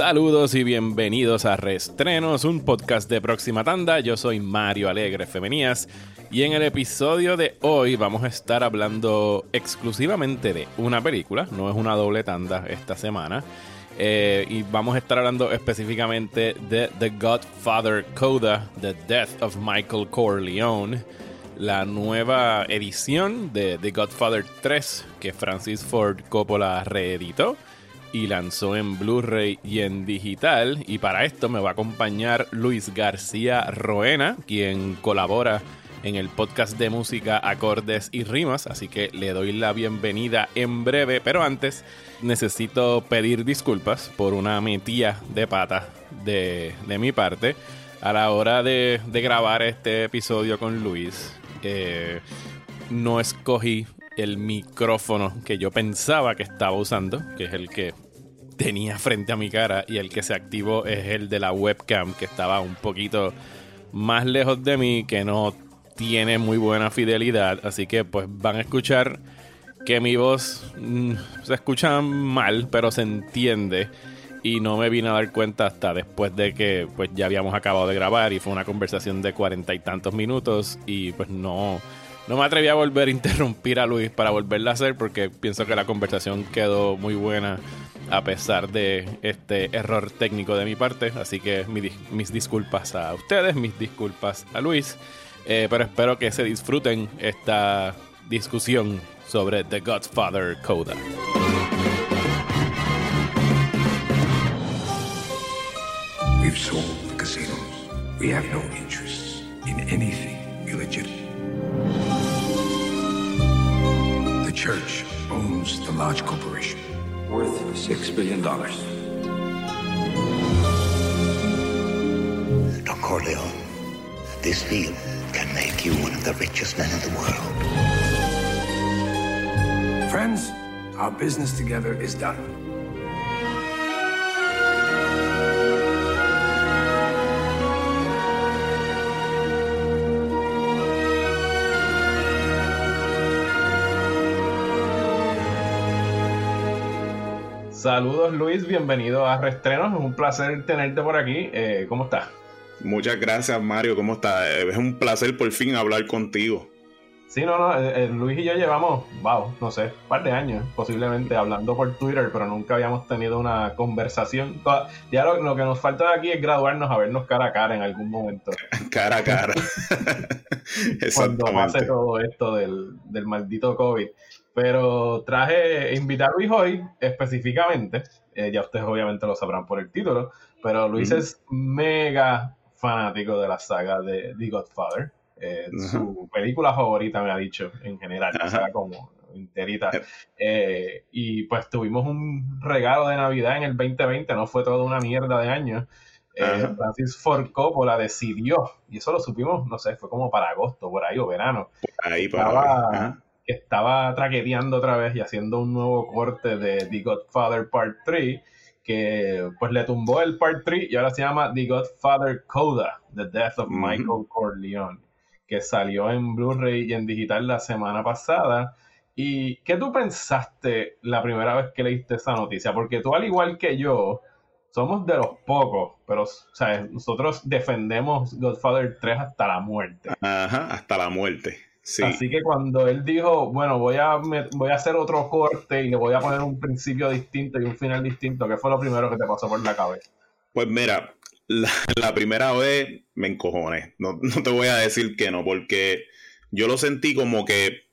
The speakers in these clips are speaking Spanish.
Saludos y bienvenidos a Restrenos, un podcast de próxima tanda. Yo soy Mario Alegre Femenías y en el episodio de hoy vamos a estar hablando exclusivamente de una película, no es una doble tanda esta semana. Eh, y vamos a estar hablando específicamente de The Godfather Coda, The Death of Michael Corleone, la nueva edición de The Godfather 3 que Francis Ford Coppola reeditó y lanzó en Blu-ray y en digital. Y para esto me va a acompañar Luis García Roena, quien colabora en el podcast de música Acordes y Rimas, así que le doy la bienvenida en breve, pero antes necesito pedir disculpas por una metía de pata de, mi parte a la hora de, grabar este episodio con Luis. Eh, no escogí el micrófono que yo pensaba que estaba usando, que es el que tenía frente a mi cara, y el que se activó es el de la webcam, que estaba un poquito más lejos de mí, que no tiene muy buena fidelidad, así que pues van a escuchar que mi voz mm, se escucha mal, pero se entiende. Y no me vine a dar cuenta hasta después de que pues ya habíamos acabado de grabar y fue una conversación de cuarenta y tantos minutos y pues no, no me atreví a volver a interrumpir a Luis para volverla a hacer porque pienso que la conversación quedó muy buena a pesar de este error técnico de mi parte. Así que mis disculpas a ustedes, mis disculpas a Luis. Eh, pero espero que se disfruten esta discusión sobre The Godfather Coda. We've sold the casinos. We have no interest in church owns the large Corporation, worth six billion dollars. Don Corleone, this deal can make you one of the richest men in the world. Friends, our business together is done. Saludos Luis, bienvenido a Restrenos, es un placer tenerte por aquí. Eh, ¿Cómo estás? Muchas gracias, Mario. ¿Cómo estás? Es un placer por fin hablar contigo. Sí, no, no. Eh, eh, Luis y yo llevamos, wow, no sé, un par de años posiblemente hablando por Twitter, pero nunca habíamos tenido una conversación. Ya lo, que nos falta de aquí es graduarnos a vernos cara a cara en algún momento. cara a cara. Cuando pase todo esto del, del maldito COVID. Pero traje, invitar a Luis hoy específicamente, eh, ya ustedes obviamente lo sabrán por el título, pero Luis es mega fanático de la saga de The Godfather. Eh, su película favorita, me ha dicho, en general, o sea, como enterita. Eh, y pues tuvimos un regalo de Navidad en el 2020, no fue toda una mierda de año. Eh, Francis Ford Coppola decidió, y eso lo supimos, no sé, fue como para agosto, por ahí, o verano. ahí, estaba traqueteando otra vez y haciendo un nuevo corte de The Godfather Part 3 que pues le tumbó el Part 3 y ahora se llama The Godfather Coda, The Death of Michael Corleone, que salió en Blu-ray y en digital la semana pasada. ¿Y qué tú pensaste la primera vez que leíste esa noticia? Porque tú, al igual que yo, somos de los pocos, pero nosotros defendemos Godfather 3 hasta la muerte. Ajá, hasta la muerte. Así que cuando él dijo, bueno, voy a, voy a hacer otro corte y le voy a poner un principio distinto y un final distinto, ¿qué fue lo primero que te pasó por la cabeza? Pues mira, la, primera vez me encojoné. No, no, te voy a decir que no, porque yo lo sentí como que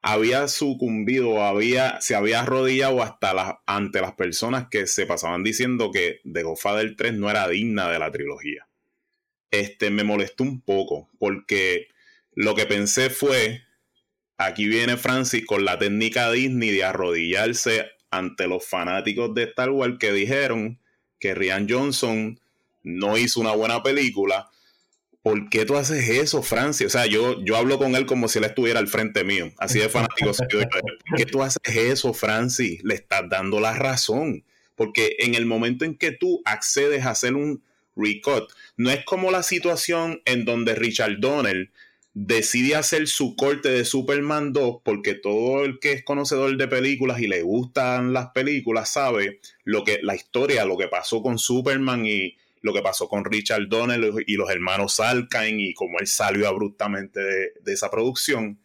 había sucumbido, había, se había arrodillado hasta ante las personas que se pasaban diciendo que The Godfather 3 no era digna de la trilogía. Este me molestó un poco, porque lo que pensé fue, aquí viene Francis con la técnica Disney de arrodillarse ante los fanáticos de Star Wars que dijeron que Rian Johnson no hizo una buena película. ¿Por qué tú haces eso, Francis? O sea, yo, yo hablo con él como si él estuviera al frente mío, así de fanático. ¿Por qué tú haces eso, Francis? Le estás dando la razón. Porque en el momento en que tú accedes a hacer un recut, no es como la situación en donde Richard Donner decide hacer su corte de Superman 2 porque todo el que es conocedor de películas y le gustan las películas sabe lo que la historia, lo que pasó con Superman y lo que pasó con Richard Donnell y los hermanos Salkind y cómo él salió abruptamente de, de esa producción.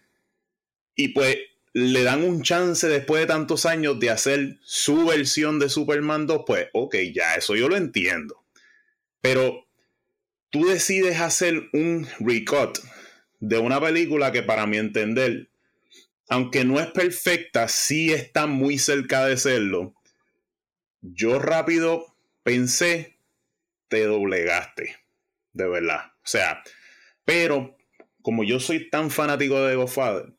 Y pues le dan un chance después de tantos años de hacer su versión de Superman 2, pues ok, ya eso yo lo entiendo. Pero tú decides hacer un recut de una película que para mi entender, aunque no es perfecta, sí está muy cerca de serlo. Yo rápido pensé, te doblegaste, de verdad. O sea, pero como yo soy tan fanático de Godfather,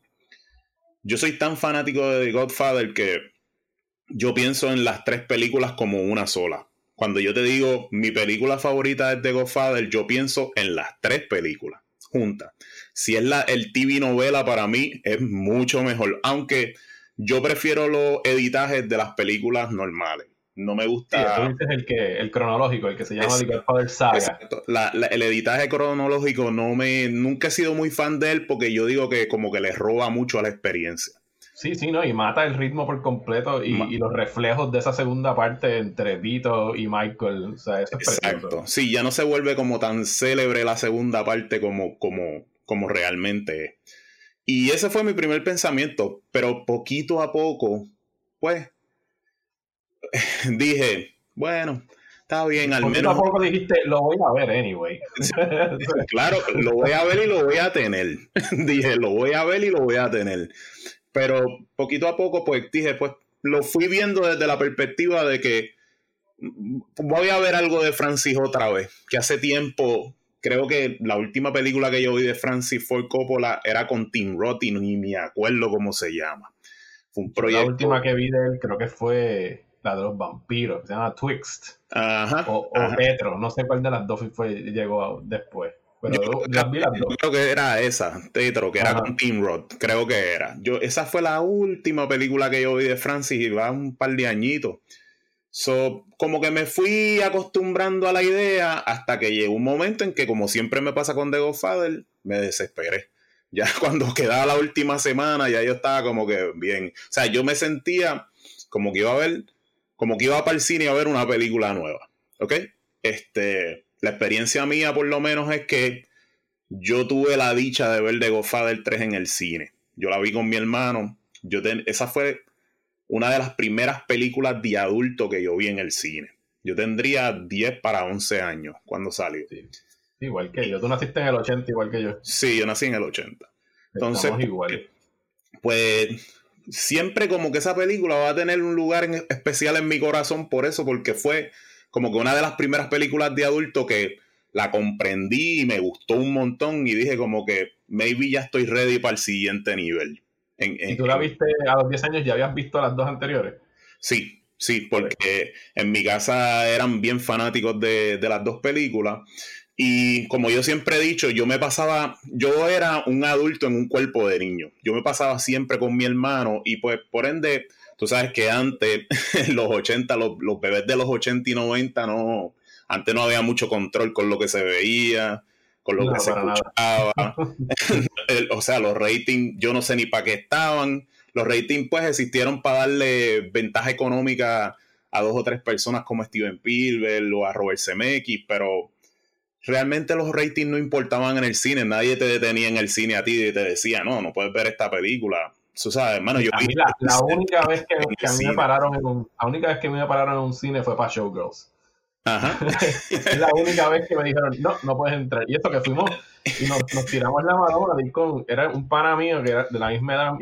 yo soy tan fanático de Godfather que yo pienso en las tres películas como una sola. Cuando yo te digo mi película favorita es de Godfather, yo pienso en las tres películas juntas. Si es la, el TV novela, para mí es mucho mejor. Aunque yo prefiero los editajes de las películas normales. No me gusta. Sí, el, que, el cronológico, el que se llama The Godfather Saga. el editaje cronológico no me. Nunca he sido muy fan de él porque yo digo que como que le roba mucho a la experiencia. Sí, sí, ¿no? Y mata el ritmo por completo y, los reflejos de esa segunda parte entre Vito y Michael. O sea, eso es Exacto. Sí, ya no se vuelve como tan célebre la segunda parte como, como, como realmente es. Y ese fue mi primer pensamiento, pero poquito a poco, pues, dije, bueno, está bien, al menos. Poquito a poco dijiste, lo voy a ver anyway. claro, lo voy a ver y lo voy a tener. dije, lo voy a ver y lo voy a tener. Pero poquito a poco, pues dije, pues lo fui viendo desde la perspectiva de que voy a ver algo de Francis otra vez, que hace tiempo creo que la última película que yo vi de Francis Ford Coppola era con Tim Roth y ni me acuerdo cómo se llama. Fue un proyecto. La última que vi de él creo que fue la de los vampiros, se llama Twixt. Ajá. O, Petro, no sé cuál de las dos fue, llegó después. Pero yo, creo que era esa, Tetro, que era con Tim Roth, creo que era. Yo, esa fue la última película que yo vi de Francis y va un par de añitos. So, como que me fui acostumbrando a la idea hasta que llegó un momento en que, como siempre me pasa con The Godfather, me desesperé. Ya cuando quedaba la última semana, ya yo estaba como que bien. O sea, yo me sentía como que iba a ver, como que iba para el cine a ver una película nueva. ¿Ok? Este, la experiencia mía, por lo menos, es que yo tuve la dicha de ver The Godfather 3 en el cine. Yo la vi con mi hermano. Yo esa fue una de las primeras películas de adulto que yo vi en el cine. Yo tendría 10 para 11 años cuando salió. Igual que yo. Tú naciste en el 80 igual que yo. Sí, yo nací en el 80. Entonces, igual. pues siempre como que esa película va a tener un lugar especial en mi corazón por eso, porque fue como que una de las primeras películas de adulto que la comprendí y me gustó un montón y dije como que maybe ya estoy ready para el siguiente nivel. ¿Y tú la viste a los 10 años? ¿Ya habías visto las dos anteriores? Sí, sí, porque en mi casa eran bien fanáticos de, las dos películas. Y como yo siempre he dicho, yo me pasaba, yo era un adulto en un cuerpo de niño. Yo me pasaba siempre con mi hermano y pues por ende, tú sabes que antes, en los 80, los, los bebés de los 80 y 90 no, antes no había mucho control con lo que se veía con lo que se escuchaba. o sea, los ratings, yo no sé ni para qué estaban. Los ratings, pues, existieron para darle ventaja económica a dos o tres personas como Steven Spielberg o a Robert Zemeckis, pero realmente los ratings no importaban en el cine. Nadie te detenía en el cine a ti y te decía, no, no puedes ver esta película. Tú sabes, hermano, yo la, única vez que, a mí me pararon en un, la única vez que me pararon en un cine fue para Showgirls. Ajá. es la única vez que me dijeron, no, no puedes entrar. Y esto que fuimos y nos, tiramos la con, era un pana mío que era de la misma edad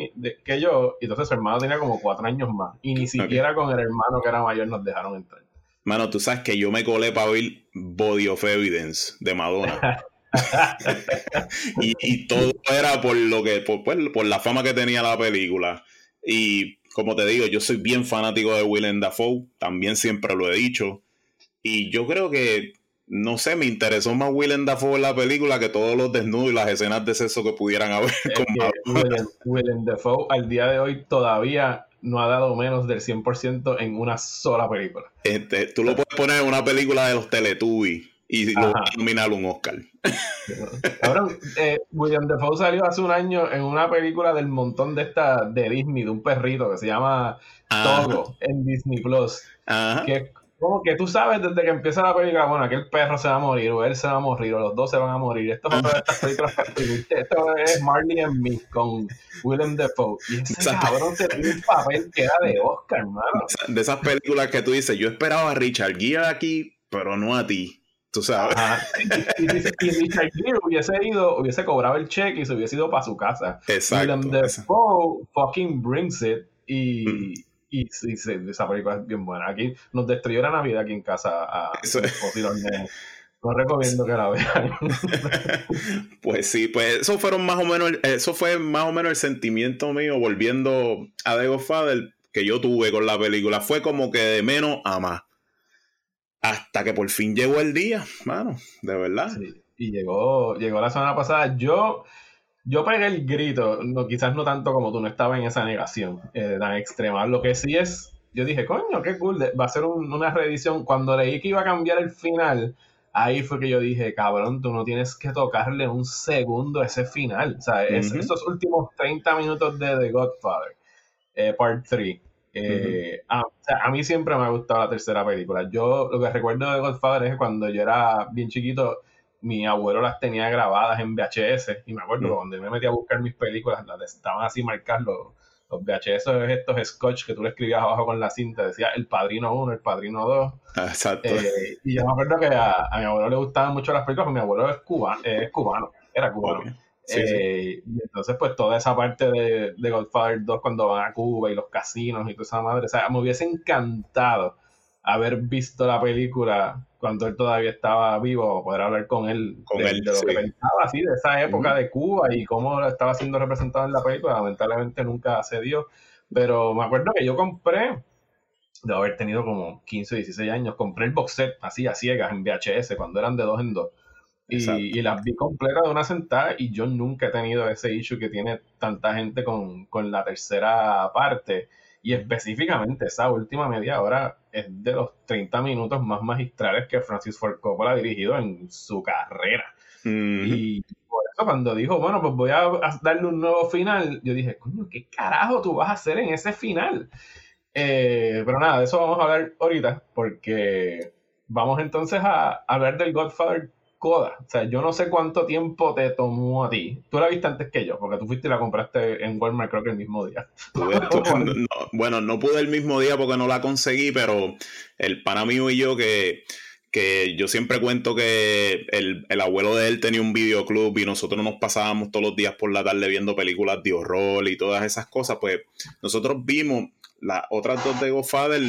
que yo, y entonces su hermano tenía como cuatro años más. Y ni siquiera con el hermano que era mayor nos dejaron entrar. Mano, tú sabes que yo me colé para ver Body of Evidence de Madonna. y, todo era por lo que, por, pues, por la fama que tenía la película. Y como te digo, yo soy bien fanático de Willem Dafoe, también siempre lo he dicho. Y yo creo que, no sé, me interesó más Willem Dafoe en la película que todos los desnudos y las escenas de sexo que pudieran haber. Willem, Dafoe al día de hoy todavía no ha dado menos del 100% en una sola película. Este, tú lo puedes poner en una película de los Teletubbies y lo va a nominar un Oscar. Ahora, eh, William Defoe salió hace un año en una película del montón de esta de Disney, de un perrito que se llama Togo en Disney Plus. Que como que tú sabes desde que empieza la película, bueno, que el perro se va a morir, o él se va a morir, o los dos se van a morir. Esto es otra de estas películas Esto es Marley and Me con Willem Dafoe. Y ese cabrón se tiene un papel que era de Oscar, hermano. De esas películas que tú dices, yo esperaba a Richard Gere aquí, pero no a ti. Tú sabes. Y, y, Richard Gere hubiese ido, hubiese cobrado el cheque y se hubiese ido para su casa. Exacto. Willem Dafoe fucking brings it y... Mm. Y, esa película es bien buena. Aquí nos destruyó la Navidad aquí en casa a, No recomiendo que la vean. pues sí, pues eso fueron más o menos, eso fue más o menos el sentimiento mío volviendo a The Godfather que yo tuve con la película. Fue como que de menos a más. Hasta que por fin llegó el día, mano, de verdad. Y llegó, llegó la semana pasada. Yo yo pegué el grito, no, quizás no tanto como tú, no estaba en esa negación eh, tan extrema. Lo que sí es, yo dije, coño, qué cool, va a ser una reedición. Cuando leí que iba a cambiar el final, ahí fue que yo dije, cabrón, tú no tienes que tocarle un segundo ese final. O sea, esos últimos 30 minutos de The Godfather, eh, Part 3. Eh, a, a, mí siempre me ha gustado la tercera película. Yo lo que recuerdo de Godfather es que cuando yo era bien chiquito, mi abuelo las tenía grabadas en VHS y me acuerdo mm. cuando me metí a buscar mis películas, las estaban así marcadas los, los VHS, estos scotch que tú le escribías abajo con la cinta, decía El Padrino 1, El Padrino 2. Ah, exacto. Eh, y yo me acuerdo que a, mi abuelo le gustaban mucho las películas, porque mi abuelo es cubano, es cubano era cubano. Eh, y entonces, pues toda esa parte de, de Godfather 2 cuando van a Cuba y los casinos y toda esa madre, o sea, me hubiese encantado haber visto la película cuando él todavía estaba vivo, poder hablar con él, con de, él, de lo que pensaba, así, de esa época de Cuba y cómo estaba siendo representado en la película. Lamentablemente nunca se dio. Pero me acuerdo que yo compré, de haber tenido como 15 o 16 años, compré el box set así a ciegas en VHS cuando eran de dos en dos. Y, y, las vi completas de una sentada y yo nunca he tenido ese issue que tiene tanta gente con, con la tercera parte. Y específicamente esa última media hora es de los 30 minutos más magistrales que Francis Ford Coppola ha dirigido en su carrera. Y por eso cuando dijo, bueno, pues voy a darle un nuevo final, yo dije, coño, ¿qué carajo tú vas a hacer en ese final? Eh, pero nada, de eso vamos a hablar ahorita, porque vamos entonces a hablar del Godfather Coda. O sea, yo no sé cuánto tiempo te tomó a ti. Tú la viste antes que yo, porque tú fuiste y la compraste en Walmart creo que el mismo día. bueno, no pude el mismo día porque no la conseguí, pero el pana mío y yo que, que yo siempre cuento que el, abuelo de él tenía un videoclub y nosotros nos pasábamos todos los días por la tarde viendo películas de horror y todas esas cosas, pues nosotros vimos las otras dos de Godfather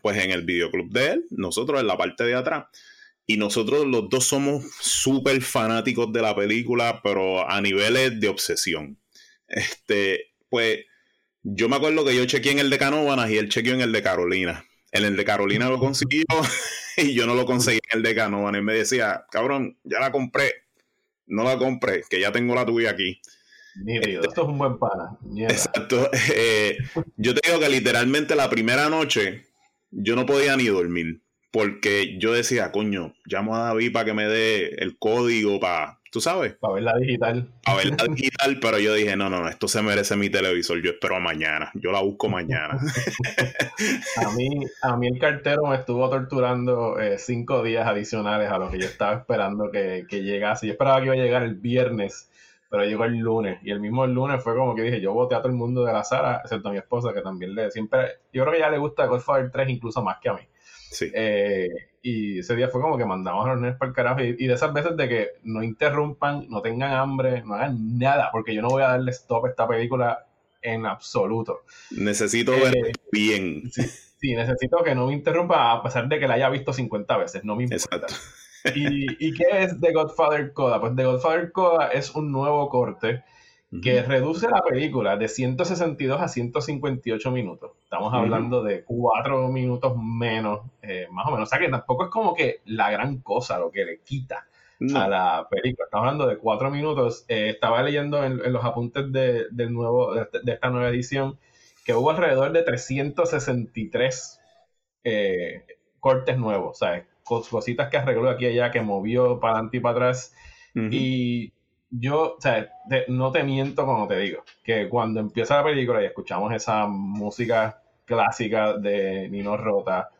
pues en el videoclub de él, nosotros en la parte de atrás. Y nosotros los dos somos súper fanáticos de la película, pero a niveles de obsesión. Este, pues, yo me acuerdo que yo chequeé en el de Canóvanas y él chequeó en el de Carolina. En el de Carolina lo consiguió y yo no lo conseguí en el de Canóvanas. Y me decía, cabrón, ya la compré. No la compré, que ya tengo la tuya aquí. Este, esto es un buen pana. Exacto. Eh, yo te digo que literalmente la primera noche yo no podía ni dormir porque yo decía, coño, llamo a David para que me dé el código para, tú sabes. Para verla digital. Para verla digital, pero yo dije, no, no, no, esto se merece mi televisor, yo espero mañana, yo la busco mañana. a, mí, a mí el cartero me estuvo torturando eh, cinco días adicionales a lo que yo estaba esperando que, que llegase. Yo esperaba que iba a llegar el viernes, pero llegó el lunes. Y el mismo el lunes fue como que dije, yo voté a todo el mundo de la sala, excepto a mi esposa, que también le siempre, yo creo que ya le gusta Godfather 3 incluso más que a mí. Eh, y ese día fue como que mandamos a los nenes para el carajo. Y, de esas veces de que no interrumpan, no tengan hambre, no hagan nada, porque yo no voy a darle stop a esta película en absoluto. Necesito ver eh, bien. Sí, necesito que no me interrumpa a pesar de que la haya visto 50 veces, no me importa. ¿Y, ¿Y qué es The Godfather Coda? Pues The Godfather Coda es un nuevo corte que reduce la película de 162 a 158 minutos. Estamos hablando de 4 minutos menos, eh, más o menos. O sea que tampoco es como que la gran cosa lo que le quita a la película. Estamos hablando de 4 minutos. Eh, estaba leyendo en, los apuntes de, del nuevo, de, esta nueva edición que hubo alrededor de 363 eh, cortes nuevos. O sea, cositas que arregló aquí y allá, que movió para adelante y para atrás. Y yo, o sea, no te miento cuando te digo que cuando empieza la película y escuchamos esa música clásica de Nino Rota,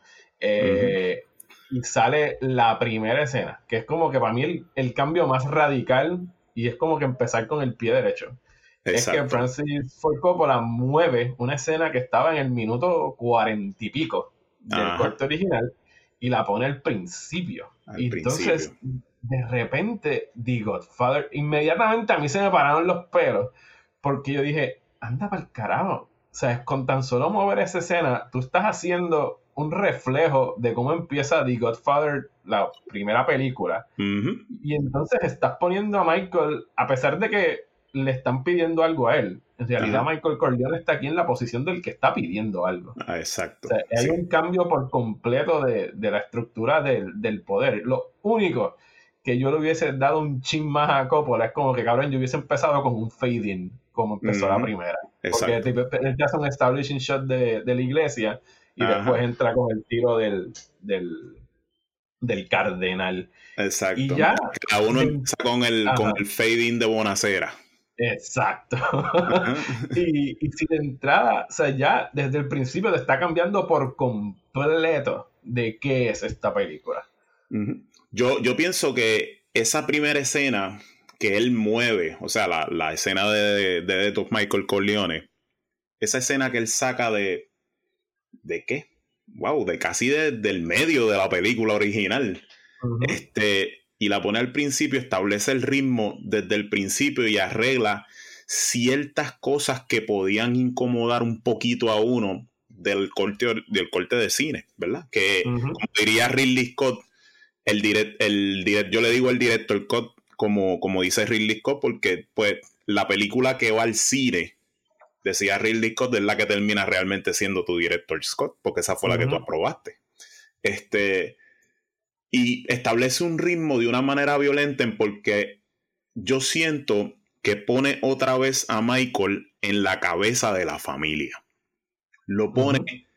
eh, y sale la primera escena, que es como que para mí el, cambio más radical y es como que empezar con el pie derecho. Es que Francis Ford Coppola mueve una escena que estaba en el minuto cuarenta y pico del corte original y la pone al principio. y entonces, de repente, The Godfather, inmediatamente a mí se me pararon los pelos porque yo dije, anda para el carajo. O sea, con tan solo mover esa escena, tú estás haciendo un reflejo de cómo empieza The Godfather, la primera película. Y entonces estás poniendo a Michael, a pesar de que le están pidiendo algo a él, en realidad Michael Corleone está aquí en la posición del que está pidiendo algo. Ah, exacto. hay un cambio por completo de, la estructura del, poder. Lo único que yo le hubiese dado un chin más a Coppola es como que, cabrón, yo hubiese empezado con un fade-in, como empezó la primera. Porque él te hace un establishing shot de, de la iglesia y después entra con el tiro del, del, cardenal. Exacto. Y ya. Cada uno empieza con el, con el fading de Bonacera. Exacto. y, y si de entrada, o sea, ya desde el principio te está cambiando por completo de qué es esta película. Yo, yo pienso que esa primera escena que él mueve, o sea, la, escena de, de, de Michael Corleone, esa escena que él saca de, ¿de qué? Wow, de casi del medio de la película original. Este, y la pone al principio, establece el ritmo desde el principio y arregla ciertas cosas que podían incomodar un poquito a uno del corte, del corte de cine, ¿verdad? Que, como diría Ridley Scott, el direct, el direct, yo le digo el director Scott como, como dice Ridley Scott, porque pues la película que va al cine decía Ridley Scott, es la que termina realmente siendo tu director Scott, porque esa fue la que tú aprobaste. Este, y establece un ritmo de una manera violenta porque yo siento que pone otra vez a Michael en la cabeza de la familia. Lo pone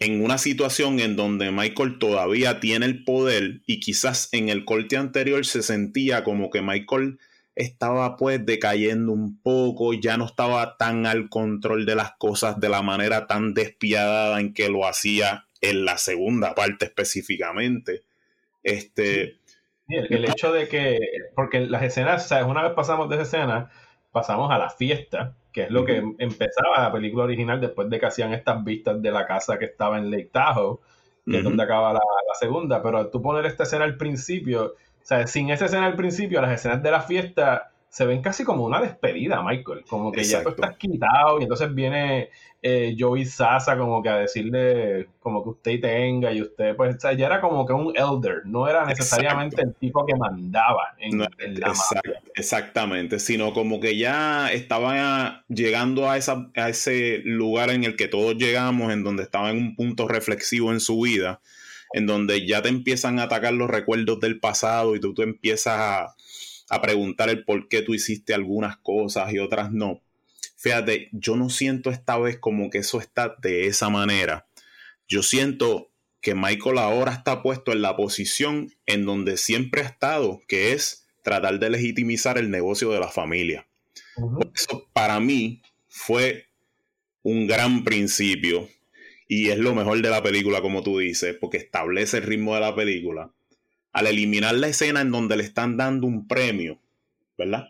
en una situación en donde Michael todavía tiene el poder y quizás en el corte anterior se sentía como que Michael estaba pues decayendo un poco, ya no estaba tan al control de las cosas de la manera tan despiadada en que lo hacía en la segunda parte específicamente. Este, el, hecho de que, porque las escenas, o sea, una vez pasamos de esa escena, pasamos a la fiesta, que es lo que empezaba la película original después de que hacían estas vistas de la casa que estaba en Lake Tahoe, que es donde acaba la, la, segunda, pero tú poner esta escena al principio, o sea, sin esa escena al principio, las escenas de la fiesta se ven casi como una despedida, Michael. Como que ya tú estás quitado y entonces viene eh, Joey Sasa como que a decirle como que usted tenga y usted, pues, o sea, ya era como que un elder, no era necesariamente el tipo que mandaba en, la Exactamente, sino como que ya estaba llegando a, esa, a ese lugar en el que todos llegamos, en donde estaba en un punto reflexivo en su vida en donde ya te empiezan a atacar los recuerdos del pasado y tú, tú empiezas a, preguntar el por qué tú hiciste algunas cosas y otras no. Fíjate, yo no siento esta vez como que eso está de esa manera. Yo siento que Michael ahora está puesto en la posición en donde siempre ha estado, que es tratar de legitimizar el negocio de la familia. Eso para mí fue un gran principio y es lo mejor de la película, como tú dices, porque establece el ritmo de la película. Al eliminar la escena en donde le están dando un premio, ¿verdad?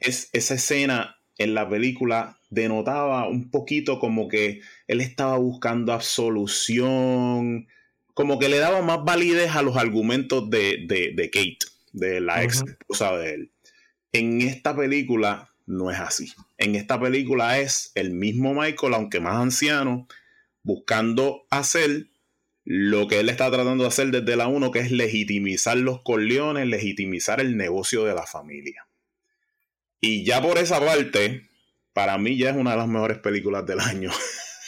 es, esa escena en la película denotaba un poquito como que él estaba buscando absolución, como que le daba más validez a los argumentos de, Kate, de la ex esposa de él. En esta película no es así. En esta película es el mismo Michael, aunque más anciano, buscando hacer lo que él está tratando de hacer desde la 1, que es legitimizar los Corleones, legitimizar el negocio de la familia. Y ya por esa parte, para mí ya es una de las mejores películas del año.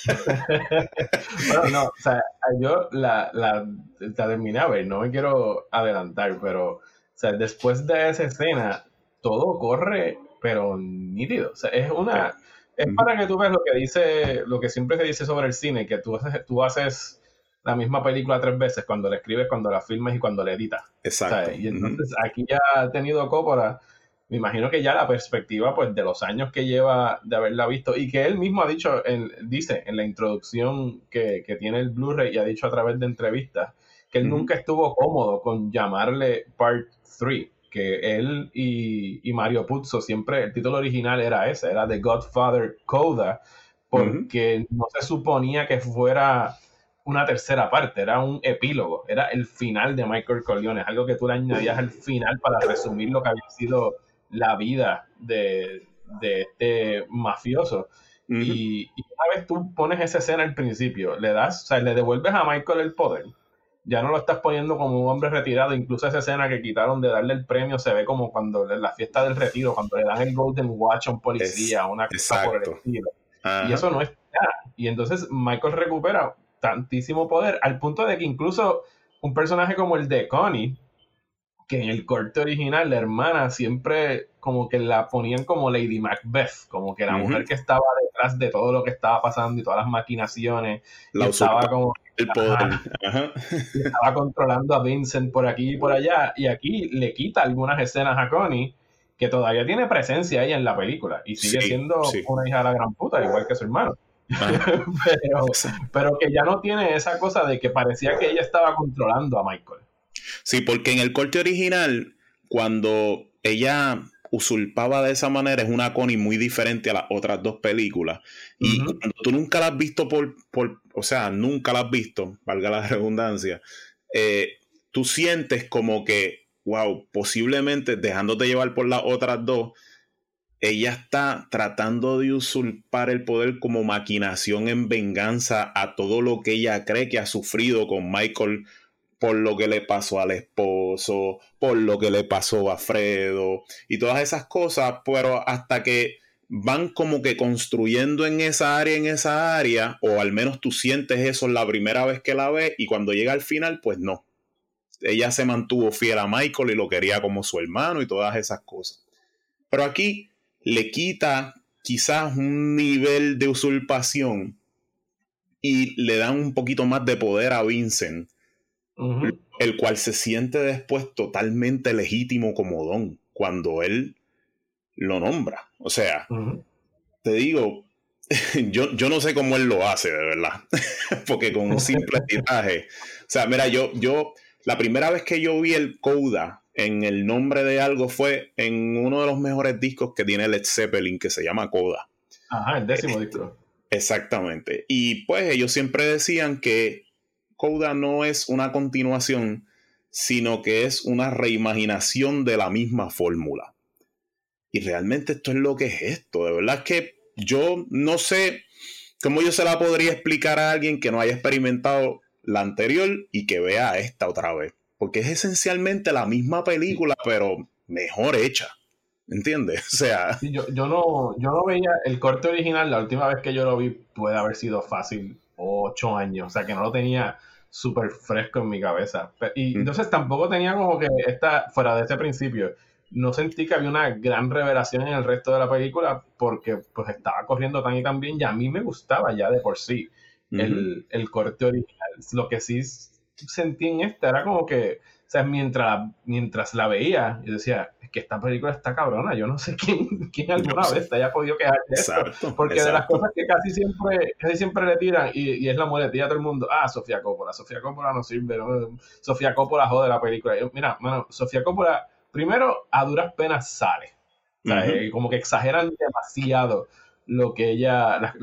bueno, no, o sea, yo la, la, terminé a ver, no me quiero adelantar, pero o sea, después de esa escena, todo corre, pero nítido. O sea, es una es para que tú veas lo que dice, lo que siempre se dice sobre el cine, que tú haces, tú haces la misma película tres veces, cuando la escribes, cuando la filmes y cuando la editas. Exacto. Y entonces aquí ya ha tenido Coppola, me imagino que ya la perspectiva pues de los años que lleva de haberla visto y que él mismo ha dicho, dice en la introducción que, que tiene el Blu-ray y ha dicho a través de entrevistas, que él nunca estuvo cómodo con llamarle Part 3 que él y, Mario Puzo siempre, el título original era ese, era The Godfather Coda, porque no se suponía que fuera una tercera parte, era un epílogo, era el final de Michael Corleone, algo que tú le añadías al final para resumir lo que había sido la vida de, este mafioso. y, y, una vez tú pones esa escena al principio, le das, o sea, le devuelves a Michael el poder, ya no lo estás poniendo como un hombre retirado. Incluso esa escena que quitaron de darle el premio se ve como cuando en la fiesta del retiro, cuando le dan el Golden Watch a un policía, una cosa por el estilo. Y eso no es nada. Y entonces Michael recupera tantísimo poder al punto de que incluso un personaje como el de Connie, que en el corte original la hermana siempre como que la ponían como Lady Macbeth, como que la mujer que estaba detrás de todo lo que estaba pasando y todas las maquinaciones, la estaba como el poder. Estaba controlando a Vincent por aquí y por allá. Y aquí le quita algunas escenas a Connie que todavía tiene presencia ahí en la película. Y sigue siendo una hija de la gran puta, igual que su hermano. pero, que ya no tiene esa cosa de que parecía que ella estaba controlando a Michael. Sí, porque en el corte original, cuando ella usurpaba de esa manera es una Connie muy diferente a las otras dos películas. Y cuando tú nunca la has visto por, por, o sea, nunca la has visto, valga la redundancia, eh, tú sientes como que, wow, posiblemente dejándote llevar por las otras dos, ella está tratando de usurpar el poder como maquinación en venganza a todo lo que ella cree que ha sufrido con Michael por lo que le pasó al esposo, por lo que le pasó a Fredo y todas esas cosas, pero hasta que van como que construyendo en esa área, en esa área, o al menos tú sientes eso la primera vez que la ves y cuando llega al final, pues no. Ella se mantuvo fiel a Michael y lo quería como su hermano y todas esas cosas. Pero aquí le quita quizás un nivel de usurpación y le dan un poquito más de poder a Vincent el cual se siente después totalmente legítimo como don cuando él lo nombra. O sea, te digo, yo, yo no sé cómo él lo hace, de verdad, porque con un simple tiraje. O sea, mira, yo, yo, la primera vez que yo vi el Coda en el nombre de algo fue en uno de los mejores discos que tiene Led Zeppelin, que se llama Coda. Ajá, el décimo disco. Exactamente. Y pues ellos siempre decían que Coda no es una continuación, sino que es una reimaginación de la misma fórmula. Y realmente esto es lo que es esto. De verdad que yo no sé cómo yo se la podría explicar a alguien que no haya experimentado la anterior y que vea esta otra vez. Porque es esencialmente la misma película, pero mejor hecha. ¿Entiendes? O sea. yo, yo, no, yo no veía el corte original, la última vez que yo lo vi puede haber sido fácil ocho años, o sea que no lo tenía súper fresco en mi cabeza. Y mm. entonces tampoco tenía como que esta, fuera de ese principio, no sentí que había una gran revelación en el resto de la película porque pues estaba corriendo tan y tan bien y a mí me gustaba ya de por sí el, el corte original. Lo que sí sentí en esta era como que o sea, mientras, mientras la veía, yo decía, es que esta película está cabrona, yo no sé quién, quién alguna vez haya podido quejar de esto. Porque de las cosas que casi siempre, casi siempre le tiran, y, es la muletilla de todo el mundo, ah, Sofía Coppola, Sofía Coppola no sirve, Sofía Coppola jode la película. mira, mano, Sofía Coppola, primero, a duras penas sale. Eh, como que exageran demasiado lo que ella,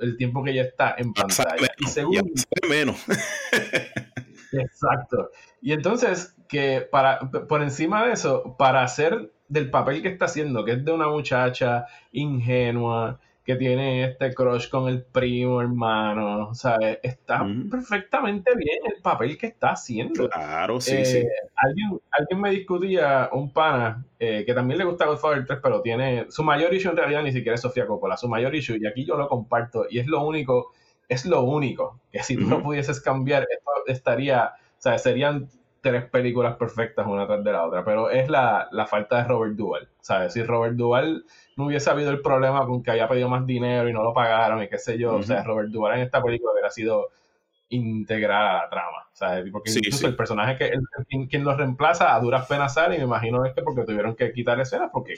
el tiempo que ella está en pantalla. Y segundo, menos. Exacto. Y entonces, que para, por encima de eso, para hacer del papel que está haciendo, que es de una muchacha ingenua, que tiene este crush con el primo hermano, ¿sabes? Está perfectamente bien el papel que está haciendo. Claro, sí, sí. Eh, alguien, alguien, me discutía, un pana, eh, que también le gusta Godfather 3, pero tiene, su mayor issue en realidad ni siquiera es Sofía Coppola, su mayor issue, y aquí yo lo comparto, y es lo único, es lo único, que si tú no pudieses cambiar, esto estaría o sea, serían tres películas perfectas una tras de la otra, pero es la, falta de Robert Duvall. ¿Sabes? Si Robert Duvall no hubiese habido el problema con que había pedido más dinero y no lo pagaron y qué sé yo, o sea, Robert Duvall en esta película hubiera sido integrar a la trama. ¿sabes? Porque incluso el personaje que quien, lo reemplaza a duras penas sale, y me imagino es que porque tuvieron que quitar escenas porque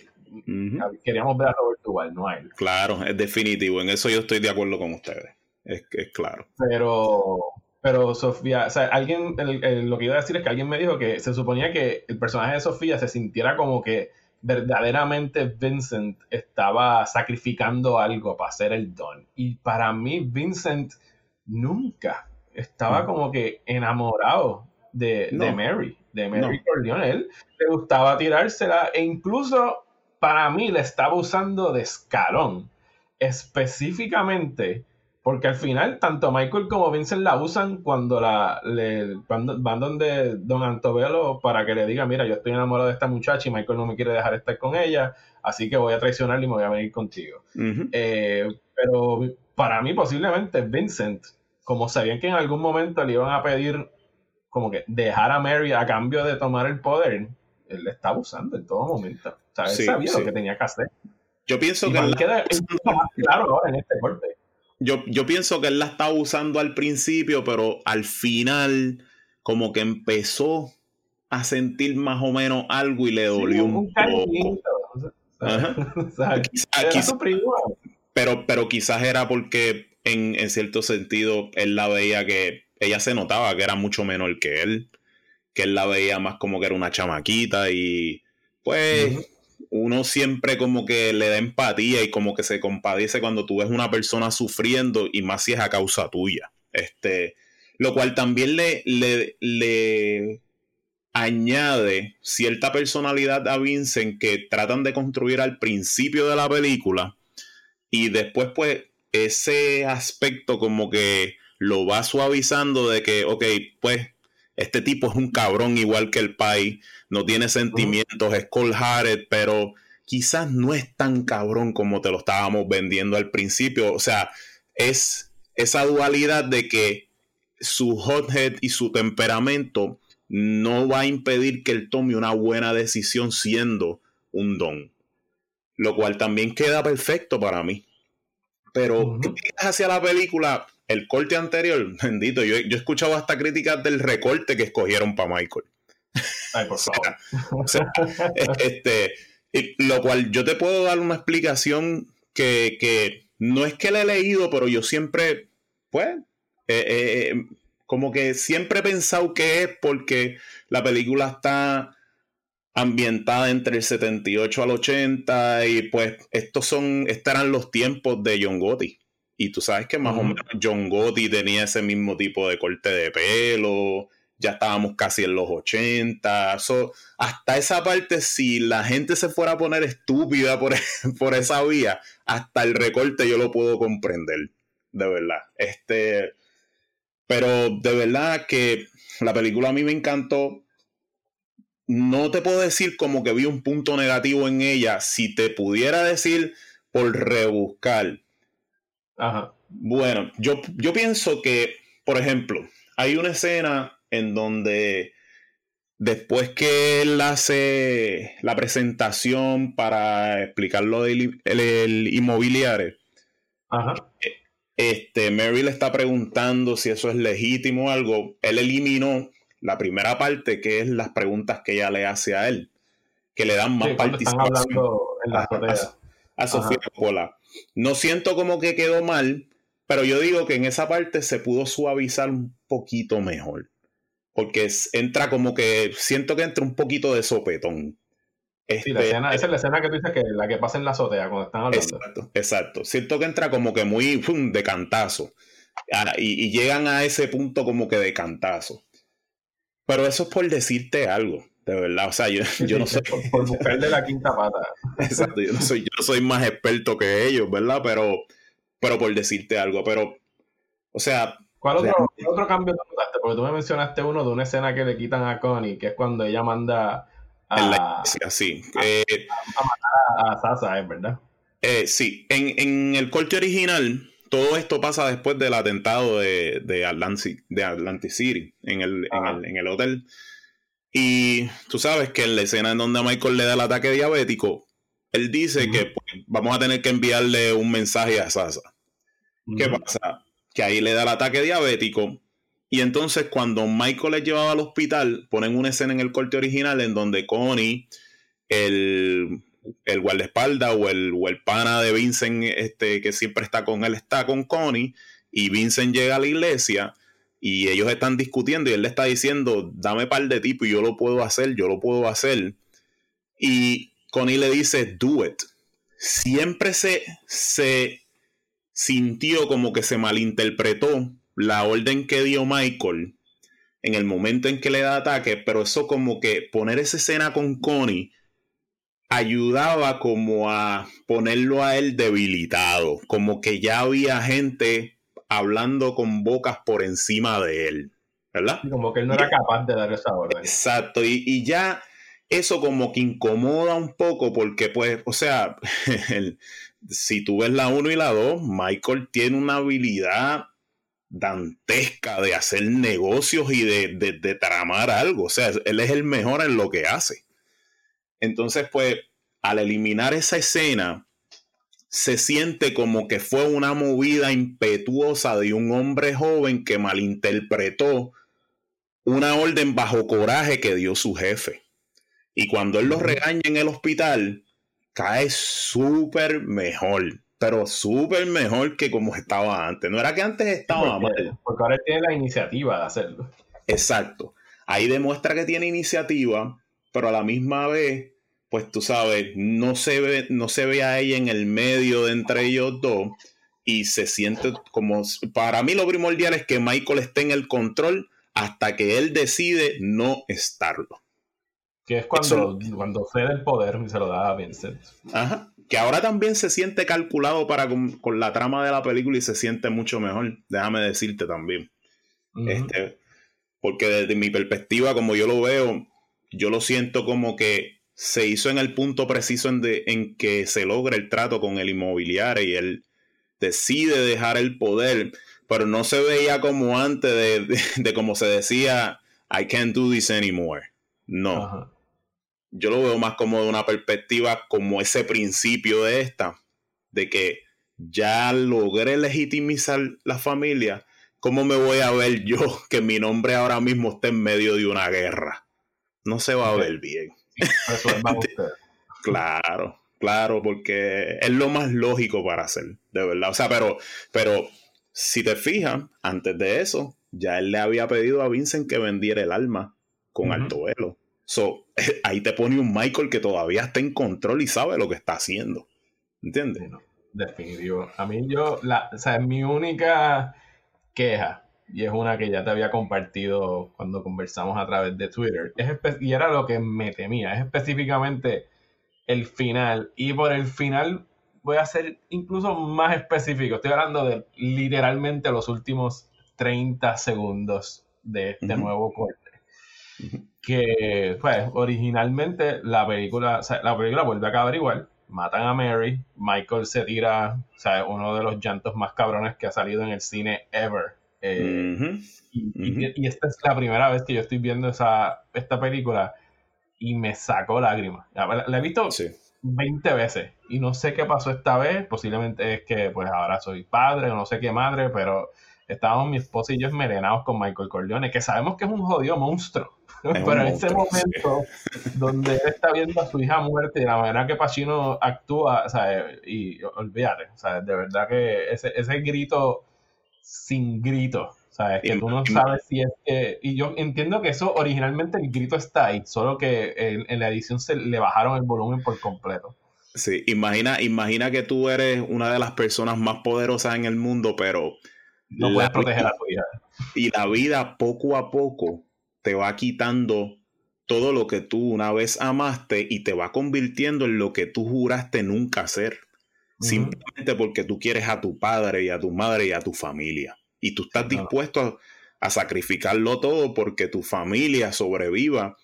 queríamos ver a Robert Duvall, no a él. Claro, es definitivo. En eso yo estoy de acuerdo con ustedes. Es, es claro. Pero, pero Sofía, o sea, alguien, lo que iba a decir es que alguien me dijo que se suponía que el personaje de Sofía se sintiera como que verdaderamente Vincent estaba sacrificando algo para hacer el don. Y para mí, Vincent nunca estaba como que enamorado de, Mary, de Mary Corleone. Él le gustaba tirársela e incluso para mí le estaba usando de escalón. Específicamente porque al final tanto Michael como Vincent la usan cuando la van, donde Don Antobelo para que le diga, mira, yo estoy enamorado de esta muchacha y Michael no me quiere dejar estar con ella, así que voy a traicionarle y me voy a venir contigo. Eh, pero para mí posiblemente Vincent como sabían que en algún momento le iban a pedir como que dejar a Mary a cambio de tomar el poder, él le estaba usando en todo momento. O sea, él sabía lo que tenía que hacer. Yo pienso que... claro en este corte. Yo, yo pienso que él la estaba usando al principio, pero al final como que empezó a sentir más o menos algo y le dolió un, poco. pero, pero quizás era porque en, cierto sentido, él la veía que ella se notaba que era mucho menor que él, que él la veía más como que era una chamaquita y pues uno siempre como que le da empatía y como que se compadece cuando tú ves una persona sufriendo y más si es a causa tuya. Este, lo cual también le, le, le añade cierta personalidad a Vincent que tratan de construir al principio de la película y después pues ese aspecto como que lo va suavizando de que, ok, pues este tipo es un cabrón igual que el Pai, no tiene sentimientos, es cold hearted, pero quizás no es tan cabrón como te lo estábamos vendiendo al principio. O sea, es esa dualidad de que su hothead y su temperamento no va a impedir que él tome una buena decisión siendo un don. Lo cual también queda perfecto para mí. Pero, ¿qué hacia la película? El corte anterior, bendito, yo, yo he escuchado hasta críticas del recorte que escogieron para Michael. Ay, por favor. este, lo cual yo te puedo dar una explicación que, no es que la he leído, pero yo siempre, pues, eh, eh, eh, como que siempre he pensado que es porque la película está ambientada entre el 78 al 80 y pues estos son, estarán los tiempos de John Gotti. Y tú sabes que más o menos John Gotti tenía ese mismo tipo de corte de pelo, ya estábamos casi en los 80. hasta esa parte, si la gente se fuera a poner estúpida por, por esa vía, hasta el recorte yo lo puedo comprender, de verdad. Este, pero de verdad que la película a mí me encantó no te puedo decir como que vi un punto negativo en ella. Si te pudiera decir por rebuscar. Ajá. Bueno, yo, yo pienso que, por ejemplo, hay una escena en donde después que él hace la presentación para explicar lo del el, inmobiliario, Ajá. Este, Mary le está preguntando si eso es legítimo o algo. Él eliminó la primera parte, que es las preguntas que ella le hace a él, que le dan más participación a, Sofía Coppola. No siento como que quedó mal, pero yo digo que en esa parte se pudo suavizar un poquito mejor. Porque entra como que siento que entra un poquito de sopetón. Este, esa es la escena que tú dices que la que pasa en la azotea cuando están hablando. Exacto, exacto. Siento que entra como que muy de cantazo. Ah, y, y, llegan a ese punto como que de cantazo. Pero eso es por decirte algo, de verdad. O sea, yo, yo no sé. Por, buscarle la quinta pata. Exacto, yo no soy, yo soy más experto que ellos, ¿verdad? Pero, pero por decirte algo. Pero, o sea. ¿Cuál otro, otro cambio te notaste? Porque tú me mencionaste uno de una escena que le quitan a Connie, que es cuando ella manda a. En la sí. A, eh, a matar a Sasa, ¿es verdad? Eh, sí, en, en el corte original todo esto pasa después del atentado de, de, Atlantic, de Atlantic City en el, en el, hotel. Y tú sabes que en la escena en donde Michael le da el ataque diabético, él dice que pues, vamos a tener que enviarle un mensaje a Sasa. ¿Qué pasa? Que ahí le da el ataque diabético Y entonces cuando Michael les llevaba al hospital, ponen una escena en el corte original en donde Connie, el, el guardaespaldas o el, o el pana de Vincent, este, que siempre está con él, está con Connie, y Vincent llega a la iglesia y ellos están discutiendo y él le está diciendo, dame par de tipo y yo lo puedo hacer, yo lo puedo hacer. Y Connie le dice, do it. Siempre se, se sintió como que se malinterpretó la orden que dio Michael en el momento en que le da ataque, pero eso como que poner esa escena con Connie ayudaba como a ponerlo a él debilitado, como que ya había gente hablando con bocas por encima de él, ¿verdad? como que él no era capaz de dar esa orden. Exacto, y, y ya eso como que incomoda un poco porque pues, o sea, si tú ves la 1 y la 2, Michael tiene una habilidad dantesca de hacer negocios y de, tramar algo. O sea, él es el mejor en lo que hace. Entonces, pues, al eliminar esa escena, se siente como que fue una movida impetuosa de un hombre joven que malinterpretó una orden bajo coraje que dio su jefe. Y cuando él lo regaña en el hospital, cae súper mejor, pero súper mejor que como estaba antes. No era que antes estaba mal. Porque ahora tiene la iniciativa de hacerlo. Exacto. Ahí demuestra que tiene iniciativa, pero a la misma vez, pues tú sabes, no se ve, no se ve a ella en el medio de entre ellos dos y se siente como, para mí lo primordial es que Michael esté en el control hasta que él decide no estarlo. Que es cuando, cuando cede el poder y se lo da a Vincent. Ajá. Que ahora también se siente calculado para con, la trama de la película y se siente mucho mejor. Déjame decirte también. este, porque desde mi perspectiva, como yo lo veo, yo lo siento como que se hizo en el punto preciso en, de, en que se logra el trato con el inmobiliario y él decide dejar el poder, pero no se veía como antes de, de, como se decía, I can't do this anymore. No yo lo veo más como de una perspectiva como ese principio de esta, de que ya logré legitimizar la familia, ¿cómo me voy a ver yo que mi nombre ahora mismo esté en medio de una guerra? No se va a ver bien. claro, claro, porque es lo más lógico para hacer, de verdad. O sea, pero, pero si te fijas, antes de eso, ya él le había pedido a Vincent que vendiera el alma con alto velo. So, ahí te pone un Michael que todavía está en control y sabe lo que está haciendo. ¿Entiendes? definitivo. A mí yo, la, o sea, mi única queja, y es una que ya te había compartido cuando conversamos a través de Twitter, es y era lo que me temía, es específicamente el final. Y por el final voy a ser incluso más específico. Estoy hablando de literalmente los últimos 30 segundos de este nuevo corte que pues originalmente la película, la película vuelve a acabar igual, matan a Mary, Michael se tira, o sea, uno de los llantos más cabrones que ha salido en el cine ever. Eh, y, esta es la primera vez que yo estoy viendo esa, esta película y me sacó lágrimas. La, he visto 20 veces y no sé qué pasó esta vez, posiblemente es que pues ahora soy padre o no sé qué madre, pero estábamos mi esposa y yo esmerenados con Michael Corleone, que sabemos que es un jodido monstruo. Pero en ese momento donde él está viendo a su hija muerta y la manera que Pacino actúa, o sea, y olvídate, o sea, de verdad que ese, ese grito sin grito, ¿sabes? Que tú no sabes si es que... Y yo entiendo que eso originalmente el grito está ahí, solo que en, la edición se le bajaron el volumen por completo. Sí, imagina, imagina que tú eres una de las personas más poderosas en el mundo, pero... No puedes proteger a tu hija. Y la vida poco a poco te va quitando todo lo que tú una vez amaste y te va convirtiendo en lo que tú juraste nunca hacer. Simplemente porque tú quieres a tu padre y a tu madre y a tu familia. Y tú estás dispuesto a, sacrificarlo todo porque tu familia sobreviva.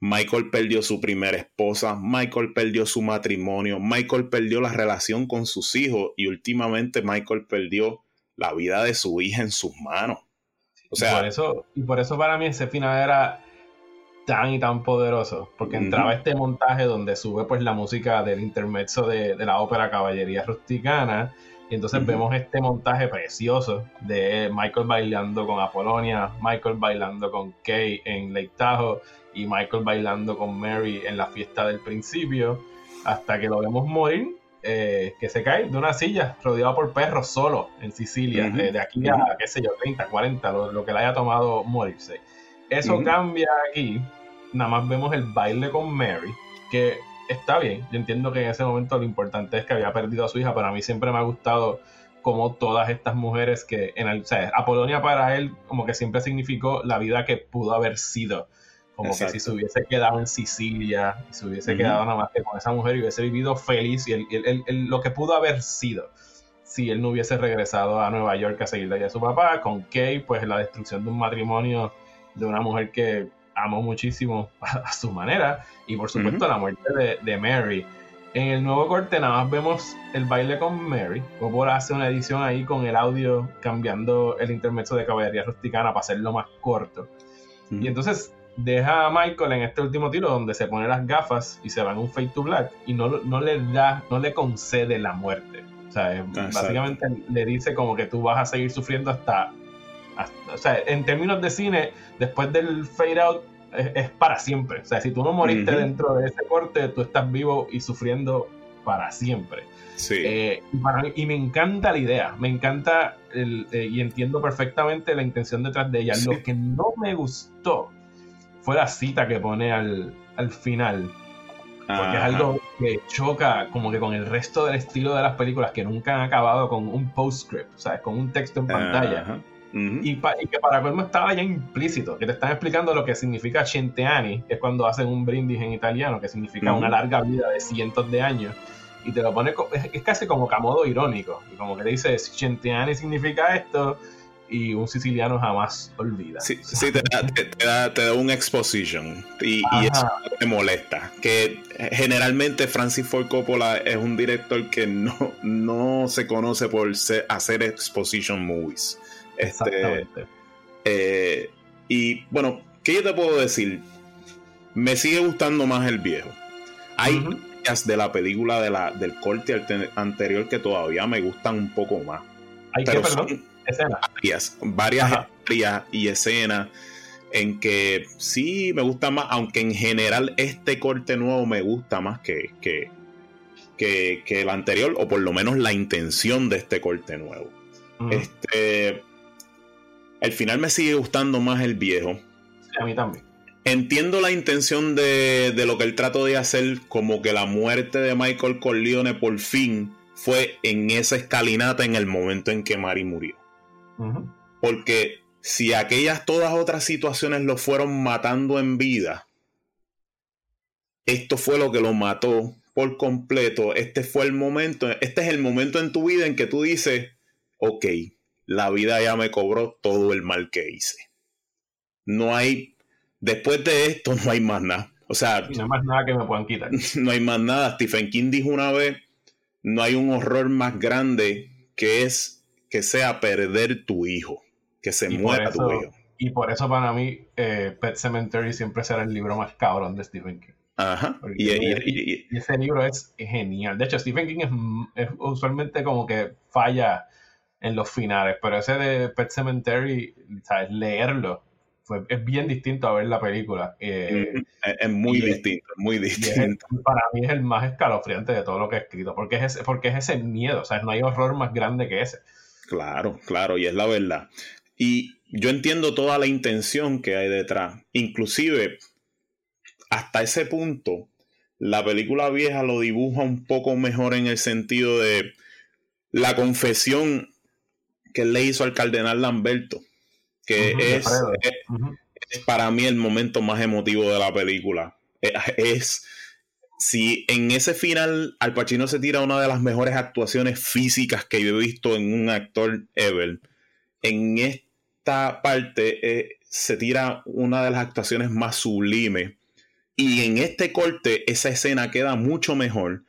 Michael perdió su primera esposa, Michael perdió su matrimonio, Michael perdió la relación con sus hijos y últimamente Michael perdió la vida de su hija en sus manos. O sea, y por eso, y por eso para mí ese final era tan y tan poderoso, porque entraba este montaje donde sube pues la música del intermezzo de, la ópera Caballería Rusticana Y entonces vemos este montaje precioso de Michael bailando con Apolonia, Michael bailando con Kay en Lake Tahoe y Michael bailando con Mary en la fiesta del principio, hasta que lo vemos morir, eh, que se cae de una silla rodeado por perros solo en Sicilia, eh, de aquí a, qué sé yo, 30, 40, lo, que le haya tomado morirse. Eso cambia aquí, nada más vemos el baile con Mary, que está bien. Yo entiendo que en ese momento lo importante es que había perdido a su hija, pero a mí siempre me ha gustado como todas estas mujeres que en el, o sea, Apolonia para él como que siempre significó la vida que pudo haber sido. Como que si se hubiese quedado en Sicilia, y se hubiese quedado nada más que con esa mujer y hubiese vivido feliz y lo que pudo haber sido si él no hubiese regresado a Nueva York a seguir de allá a su papá. Con Kay, pues la destrucción de un matrimonio de una mujer que amó muchísimo a, su manera. Y por supuesto la muerte de, Mary. En el nuevo corte nada más vemos el baile con Mary. Coppola hace una edición ahí con el audio cambiando el intermedio de caballería rusticana para hacerlo más corto. Y entonces deja a Michael en este último tiro donde se pone las gafas y se va en un fade to black y no, no le da, no le concede la muerte. O sea, básicamente le dice como que tú vas a seguir sufriendo hasta o sea, en términos de cine, después del fade out es, para siempre. O sea, si tú no moriste dentro de ese corte, tú estás vivo y sufriendo para siempre. Sí. Eh, y, me encanta la idea, me encanta eh, y entiendo perfectamente la intención detrás de ella. Lo que no me gustó fue la cita que pone al, final. Porque es algo que choca como que con el resto del estilo de las películas que nunca han acabado con un postscript, ¿sabes? Con un texto en pantalla y, que para colmo estaba ya implícito, que te están explicando lo que significa Centeani, que es cuando hacen un brindis en italiano, que significa una larga vida de cientos de años, y te lo pone, es, casi como a modo irónico, y como que te dice, Centeani significa esto, y un siciliano jamás olvida. Sí, te, da, te, da, un exposition y, eso te molesta. Que generalmente Francis Ford Coppola es un director que no, no se conoce por hacer exposition movies. Este, eh, y bueno, ¿qué yo te puedo decir? Me sigue gustando más el viejo. Hay de la película de la, del corte anterior que todavía me gustan un poco más. Hay que, varias, varias y escenas en que sí me gusta más, aunque en general este corte nuevo me gusta más que, que, que, el anterior, o por lo menos la intención de este corte nuevo. Este, al final me sigue gustando más el viejo. a mí también. Entiendo la intención de, lo que él trató de hacer, como que la muerte de Michael Corleone por fin fue en esa escalinata en el momento en que Mari murió. Porque si aquellas todas otras situaciones lo fueron matando en vida, esto fue lo que lo mató por completo. Este fue el momento, este es el momento en tu vida en que tú dices, ok, la vida ya me cobró todo el mal que hice. No hay, después de esto no hay más nada. O sea, no hay más nada que me puedan quitar. No hay más nada. Stephen King dijo una vez, no hay un horror más grande que es que sea perder tu hijo, que se muera tu hijo. Y por eso para mí eh, Pet Cemetery siempre será el libro más cabrón de Stephen King. Ajá. Y, ese libro es genial. De hecho, Stephen King es usualmente como que falla en los finales, pero ese de Pet Cemetery, ¿sabes? leerlo fue, es bien distinto a ver la película. Eh, es, muy distinto, muy distinto. para mí es el más escalofriante de todo lo que he escrito, porque es, ese, porque es ese miedo, ¿sabes? No hay horror más grande que ese. Claro, claro, y es la verdad. Y yo entiendo toda la intención que hay detrás. Inclusive, hasta ese punto, la película vieja lo dibuja un poco mejor en el sentido de la confesión que él le hizo al cardenal Lamberto, que es, para mí el momento más emotivo de la película. Es, si en ese final Al Pacino se tira una de las mejores actuaciones físicas que yo he visto en un actor ever, en esta parte eh, se tira una de las actuaciones más sublimes. Y en este corte esa escena queda mucho mejor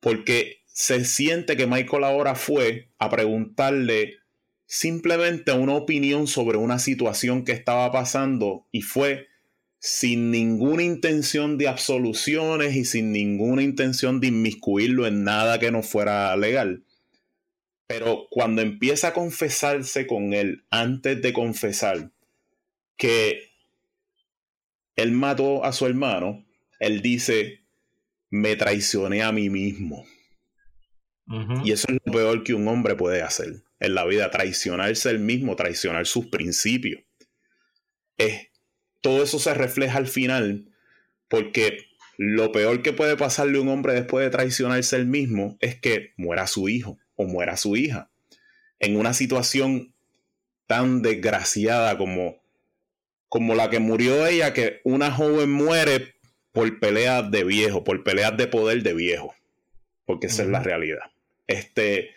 porque se siente que Michael ahora fue a preguntarle simplemente una opinión sobre una situación que estaba pasando y fue sin ninguna intención de absoluciones y sin ninguna intención de inmiscuirlo en nada que no fuera legal. Pero cuando empieza a confesarse con él, antes de confesar que él mató a su hermano, él dice, me traicioné a mí mismo. Y eso es lo peor que un hombre puede hacer en la vida, traicionarse él mismo, traicionar sus principios. Es, todo eso se refleja al final porque lo peor que puede pasarle a un hombre después de traicionarse él mismo es que muera su hijo o muera su hija. En una situación tan desgraciada como, como la que murió ella, que una joven muere por peleas de viejo, por peleas de poder de viejo. Porque esa es la realidad. Este,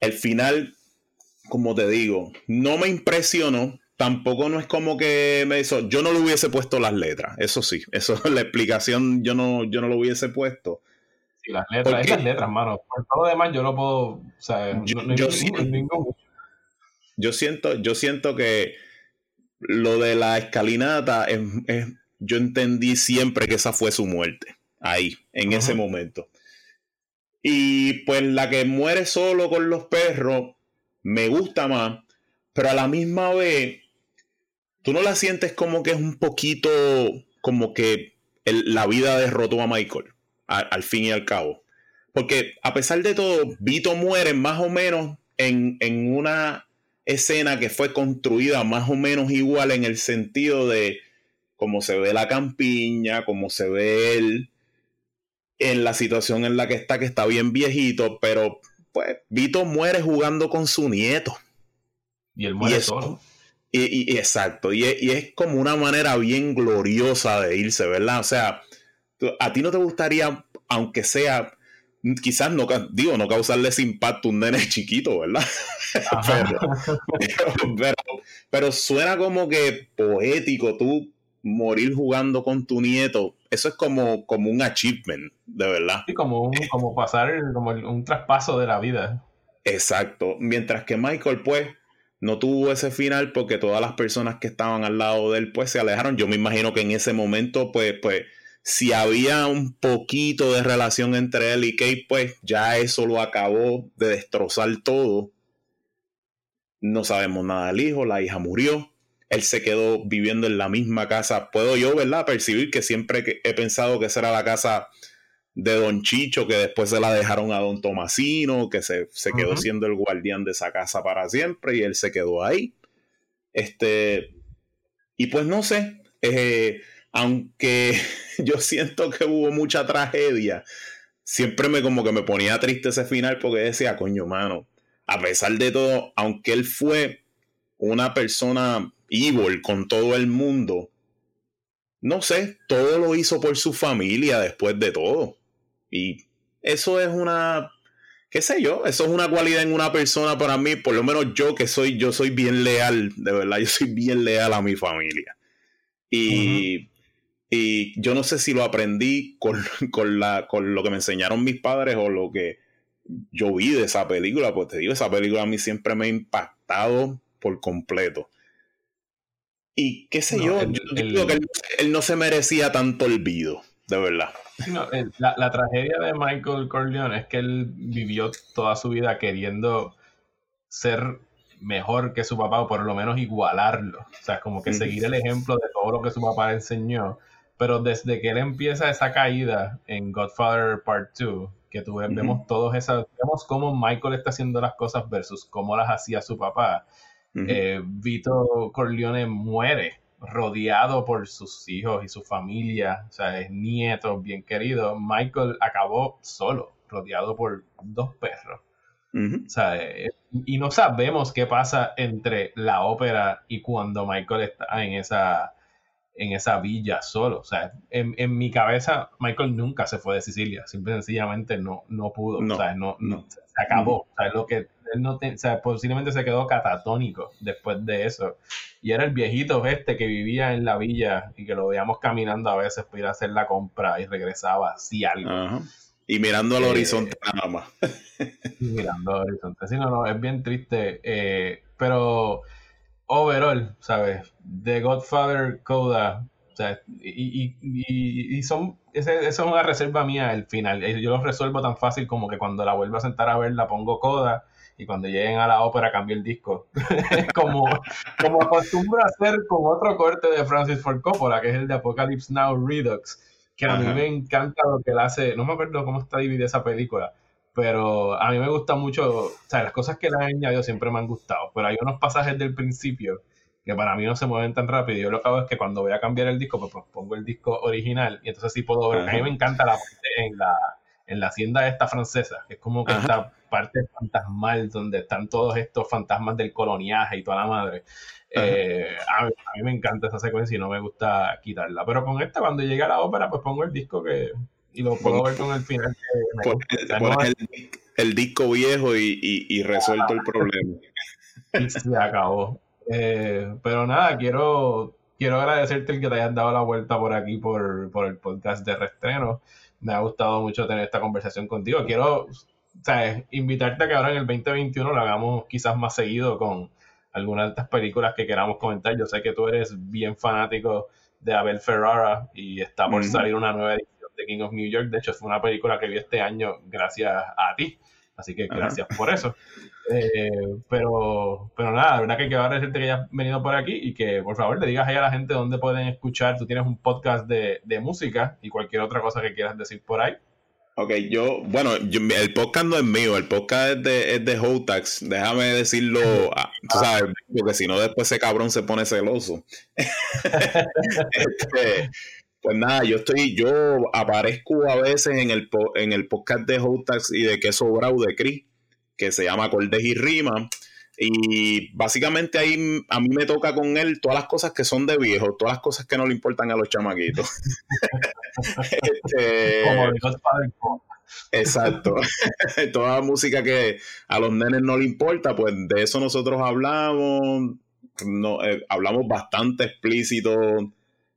el final, como te digo, no me impresionó. Tampoco no es como que me hizo. Yo no le hubiese puesto las letras. Eso sí. Eso es la explicación. Yo no, yo no lo hubiese puesto. Sí, las letras, esas letras, mano. Por todo lo demás, yo no puedo. O sea, yo, yo, siento, yo, siento, yo siento que lo de la escalinata es, yo entendí siempre que esa fue su muerte. Ahí, en ese momento. Y pues la que muere solo con los perros me gusta más, pero a la misma vez, tú no la sientes como que es un poquito como que la vida derrotó a Michael, al fin y al cabo. Porque a pesar de todo, Vito muere más o menos en, en una escena que fue construida más o menos igual en el sentido de cómo se ve la campiña, cómo se ve él, en la situación en la que está, que está bien viejito, pero pues Vito muere jugando con su nieto. Y él muere solo. Y, exacto, y, es como una manera bien gloriosa de irse, ¿verdad? O sea, a ti no te gustaría, aunque sea, quizás no, digo, no causarle ese impacto a un nene chiquito, ¿verdad? pero, pero, suena como que poético tú morir jugando con tu nieto, eso es como, como un achievement, de verdad. Sí, como, un, como pasar como un traspaso de la vida. Exacto. Mientras que Michael, pues, no tuvo ese final porque todas las personas que estaban al lado de él, pues, se alejaron. Yo me imagino que en ese momento, pues, pues, si había un poquito de relación entre él y Kate, pues, ya eso lo acabó de destrozar todo. No sabemos nada del hijo, la hija murió él se quedó viviendo en la misma casa. Puedo yo, ¿verdad? Percibir que siempre he pensado que esa era la casa de Don Chicho, que después se la dejaron a Don Tomasino, que se, quedó siendo el guardián de esa casa para siempre y él se quedó ahí. Este, y pues no sé, eh, aunque yo siento que hubo mucha tragedia, siempre me como que me ponía triste ese final porque decía, coño, mano, a pesar de todo, aunque él fue una persona evil con todo el mundo. No sé, todo lo hizo por su familia después de todo. Y eso es una, qué sé yo, eso es una cualidad en una persona para mí, por lo menos yo que soy, yo soy bien leal, de verdad, yo soy bien leal a mi familia. Y, y yo no sé si lo aprendí con, con, la, con lo que me enseñaron mis padres o lo que yo vi de esa película, pues te digo, esa película a mí siempre me ha impactado por completo. Y qué sé yo, yo creo que él, no se merecía tanto olvido, de verdad. la, tragedia de Michael Corleone es que él vivió toda su vida queriendo ser mejor que su papá o por lo menos igualarlo. O sea, como que seguir el ejemplo de todo lo que su papá enseñó. Pero desde que él empieza esa caída en Godfather Part 2, que tú vemos todos esas, vemos cómo Michael está haciendo las cosas versus cómo las hacía su papá. Eh, Vito Corleone muere rodeado por sus hijos y su familia, o sea, es nieto bien querido. Michael acabó solo, rodeado por dos perros. o sea, eh, y no sabemos qué pasa entre la ópera y cuando Michael está en esa, en esa villa solo. O sea, en, en mi cabeza, Michael nunca se fue de Sicilia, simple sencillamente no, no pudo. o sea, no, no. se acabó. O sea, lo que él no o sea, posiblemente se quedó catatónico después de eso. Y era el viejito este que vivía en la villa y que lo veíamos caminando a veces para ir a hacer la compra y regresaba así algo. Y mirando al eh, horizonte nada más. mirando al horizonte. Sí, no, no, es bien triste. Eh, pero overall, ¿sabes? The Godfather Coda. O sea, y, y, y son, esa es una reserva mía el final. Yo lo resuelvo tan fácil como que cuando la vuelvo a sentar a ver la pongo Coda y cuando lleguen a la ópera cambie el disco. como, como acostumbra hacer con otro corte de Francis Ford Coppola, que es el de Apocalypse Now Redux, que a mí me encanta lo que él hace, no me acuerdo cómo está dividida esa película, pero a mí me gusta mucho, o sea, las cosas que le han añadido siempre me han gustado, pero hay unos pasajes del principio que para mí no se mueven tan rápido. Yo lo que hago es que cuando voy a cambiar el disco, pues, pues pongo el disco original y entonces sí puedo ver. A mí me encanta la parte en la, en la hacienda esta francesa, que es como que esta parte fantasmal donde están todos estos fantasmas del coloniaje y toda la madre. Eh, a, mí, me encanta esa secuencia y no me gusta quitarla. Pero con esta, cuando llegue a la ópera, pues pongo el disco que y lo puedo ver con el final. el, disco viejo y, y resuelto el problema. Y se acabó. Eh, pero nada, quiero, quiero agradecerte el que te hayas dado la vuelta por aquí, por, por el podcast de Restreno. Me ha gustado mucho tener esta conversación contigo. Quiero invitarte a que ahora en el 2021 lo hagamos quizás más seguido con algunas de estas películas que queramos comentar. Yo sé que tú eres bien fanático de Abel Ferrara y está por salir una nueva edición de King of New York. De hecho, fue una película que vi este año gracias a ti. Así que gracias por eso. Eh, pero, pero nada, la verdad que quiero agradecerte que hayas venido por aquí y que por favor le digas ahí a la gente dónde pueden escuchar. Tú tienes un podcast de, música y cualquier otra cosa que quieras decir por ahí. Ok, yo, bueno, el podcast no es mío, el podcast es de, es de Hotax, déjame decirlo, ah, tú sabes, porque si no después ese cabrón se pone celoso. Este, pues nada, yo estoy, yo aparezco a veces en el, en el podcast de Hotax y de Queso Brau de Cris que se llama Acordes y Rima. Y básicamente ahí a mí me toca con él todas las cosas que son de viejo, todas las cosas que no le importan a los chamaquitos. este, Exacto. toda música que a los nenes no le importa, pues de eso nosotros hablamos. No, eh, hablamos bastante explícito,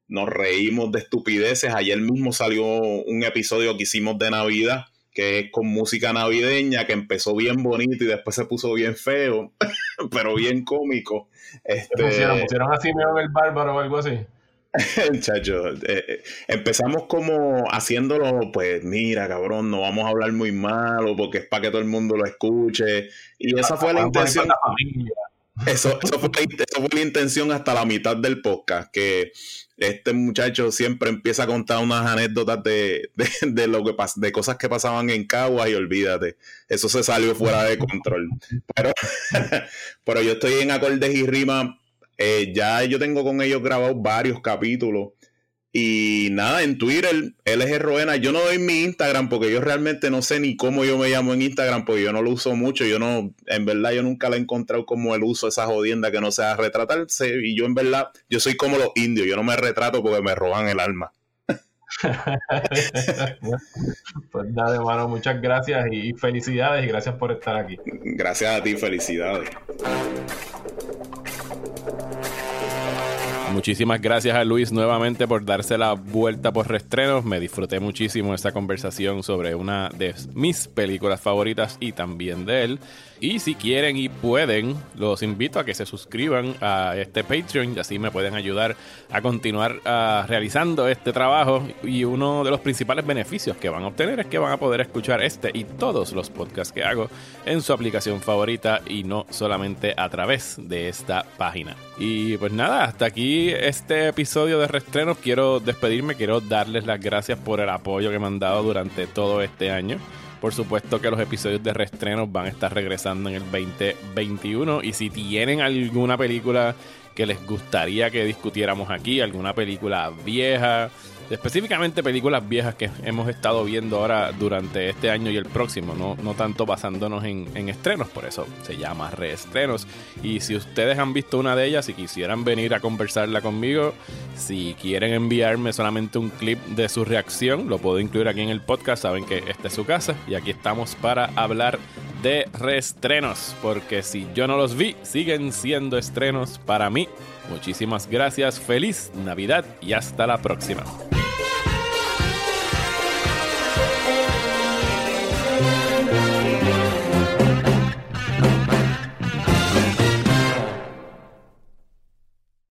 nos reímos de estupideces. Ayer mismo salió un episodio que hicimos de Navidad que es con música navideña, que empezó bien bonito y después se puso bien feo, pero bien cómico. Este... ¿Pusieron, pusieron así en el bárbaro o algo así? Chacho, eh, eh, empezamos como haciéndolo, pues mira, cabrón, no vamos a hablar muy malo porque es para que todo el mundo lo escuche. Y esa fue la intención. Eso, eso, fue, eso fue la intención hasta la mitad del podcast, que este muchacho siempre empieza a contar unas anécdotas de, lo que de cosas que pasaban en Cagua y olvídate, eso se salió fuera de control. Pero, pero yo estoy en acordes y rima, eh, ya yo tengo con ellos grabados varios capítulos y nada, en Twitter, LG Roena, yo no doy mi Instagram porque yo realmente no sé ni cómo yo me llamo en Instagram porque yo no lo uso mucho. Yo no, en verdad, yo nunca la he encontrado como el uso esa jodienda que no sea retratarse. Y yo, en verdad, yo soy como los indios. Yo no me retrato porque me roban el alma. pues nada, hermano, muchas gracias y felicidades y gracias por estar aquí. Gracias a ti, felicidades. Muchísimas gracias a Luis nuevamente por darse la vuelta por restrenos. Me disfruté muchísimo esta conversación sobre una de mis películas favoritas y también de él. Y si quieren y pueden, los invito a que se suscriban a este Patreon y así me pueden ayudar a continuar ah, realizando este trabajo. Y uno de los principales beneficios que van a obtener es que van a poder escuchar este y todos los podcasts que hago en su aplicación favorita y no solamente a través de esta página. Y pues nada, hasta aquí este episodio de Restrenos. Quiero despedirme, quiero darles las gracias por el apoyo que me han dado durante todo este año. Por supuesto que los episodios de restrenos van a estar regresando en el 2021. Y si tienen alguna película que les gustaría que discutiéramos aquí, alguna película vieja, específicamente películas viejas que hemos estado viendo ahora durante este año y el próximo, no, no tanto basándonos en, en, estrenos, por eso se llama reestrenos. Y si ustedes han visto una de ellas y quisieran venir a conversarla conmigo, si quieren enviarme solamente un clip de su reacción, lo puedo incluir aquí en el podcast, saben que esta es su casa y aquí estamos para hablar de reestrenos, porque si yo no los vi, siguen siendo estrenos para mí. Muchísimas gracias, feliz Navidad y hasta la próxima.